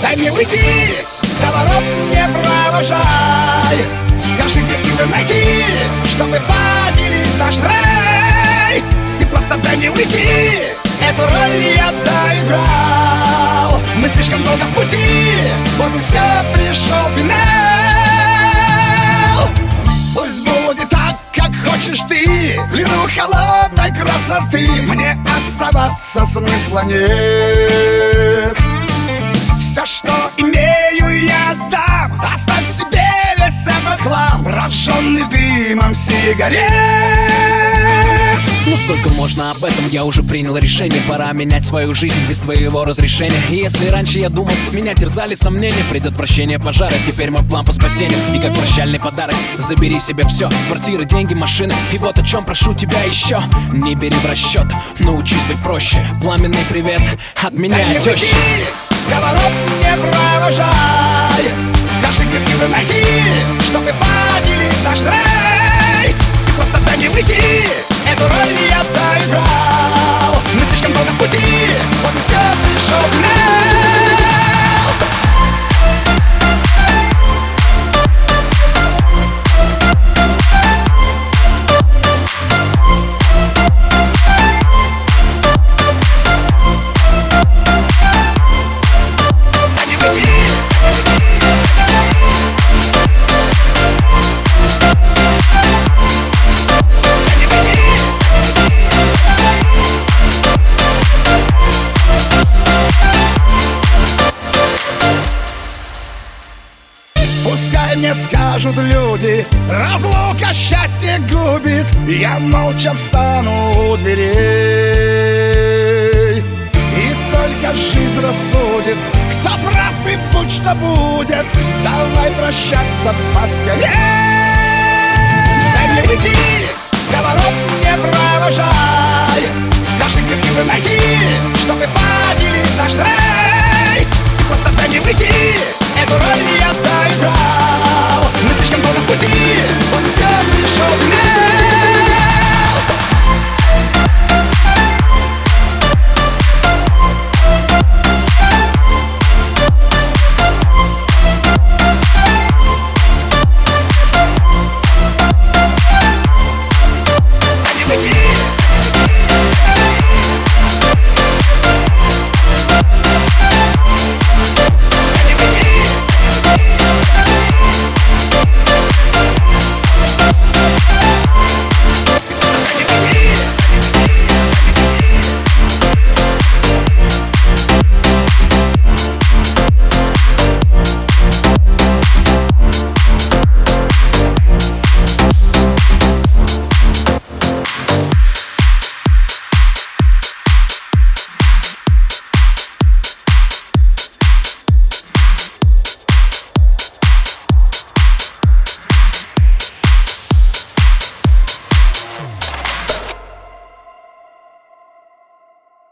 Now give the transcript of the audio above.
Дай мне уйти, поворот не провожай. Скажи, где силы найти, чтобы поделить наш рай Ты просто дай мне уйти, эту роль я доиграл. Мы слишком долго в пути, вот и все, пришел финал. Пусть будет так, как хочешь ты В плену холодной красоты. Мне оставаться смысла нет хлам Прожженный дымом сигарет. Ну сколько можно об этом, я уже принял решение. Пора менять свою жизнь без твоего разрешения. И если раньше я думал, меня терзали сомнения Предотвращение пожара, теперь мой план по спасению И как прощальный подарок, забери себе все Квартиры, деньги, машины, и вот о чем прошу тебя еще Не бери в расчет, научись быть проще. Пламенный привет от меня, теща Поворот не провожай Пускай мне скажут люди Разлука счастье губит Я молча встану у дверей. И только жизнь рассудит Кто прав и будь что будет Давай прощаться поскорей